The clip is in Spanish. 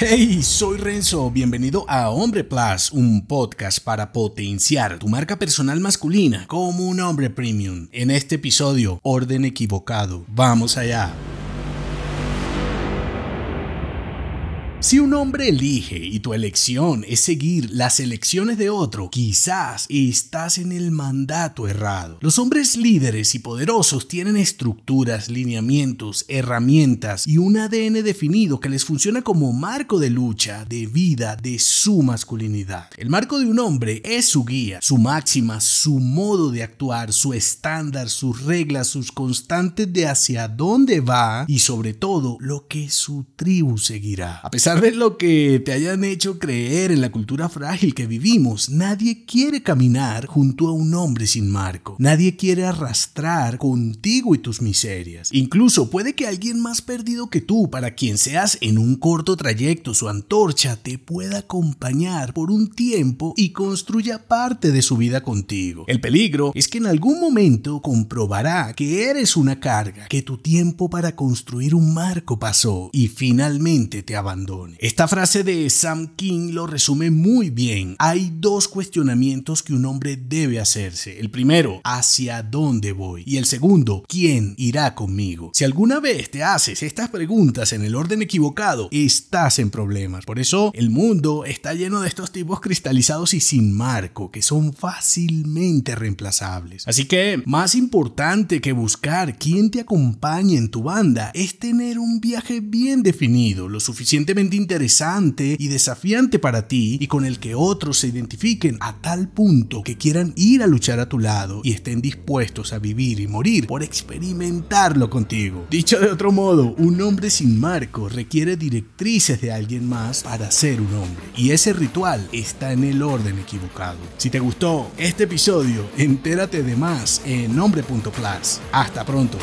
Hey, soy Renzo, bienvenido a Hombre Plus, un podcast para potenciar tu marca personal masculina como un hombre premium. En este episodio, orden equivocado. Vamos allá. Si un hombre elige y tu elección es seguir las elecciones de otro, quizás estás en el mandato errado. Los hombres líderes y poderosos tienen estructuras, lineamientos, herramientas y un ADN definido que les funciona como marco de lucha, de vida, de su masculinidad. El marco de un hombre es su guía, su máxima, su modo de actuar, su estándar, sus reglas, sus constantes de hacia dónde va y sobre todo lo que su tribu seguirá. A pesar de lo que te hayan hecho creer en la cultura frágil que vivimos, nadie quiere caminar junto a un hombre sin marco. Nadie quiere arrastrar contigo y tus miserias. Incluso puede que alguien más perdido que tú, para quien seas en un corto trayecto su antorcha, te pueda acompañar por un tiempo y construya parte de su vida contigo. El peligro es que en algún momento comprobará que eres una carga, que tu tiempo para construir un marco pasó y finalmente te Esta frase de Sam King lo resume muy bien. Hay dos cuestionamientos que un hombre debe hacerse. El primero, ¿hacia dónde voy? Y el segundo, ¿quién irá conmigo? Si alguna vez te haces estas preguntas en el orden equivocado, estás en problemas. Por eso el mundo está lleno de estos tipos cristalizados y sin marco, que son fácilmente reemplazables. Así que, más importante que buscar quién te acompañe en tu banda, es tener un viaje bien definido, lo suficientemente interesante y desafiante para ti y con el que otros se identifiquen a tal punto que quieran ir a luchar a tu lado y estén dispuestos a vivir y morir por experimentarlo contigo. Dicho de otro modo, un hombre sin marco requiere directrices de alguien más para ser un hombre y ese ritual está en el orden equivocado. Si te gustó este episodio, entérate de más en hombre.plus. Hasta pronto.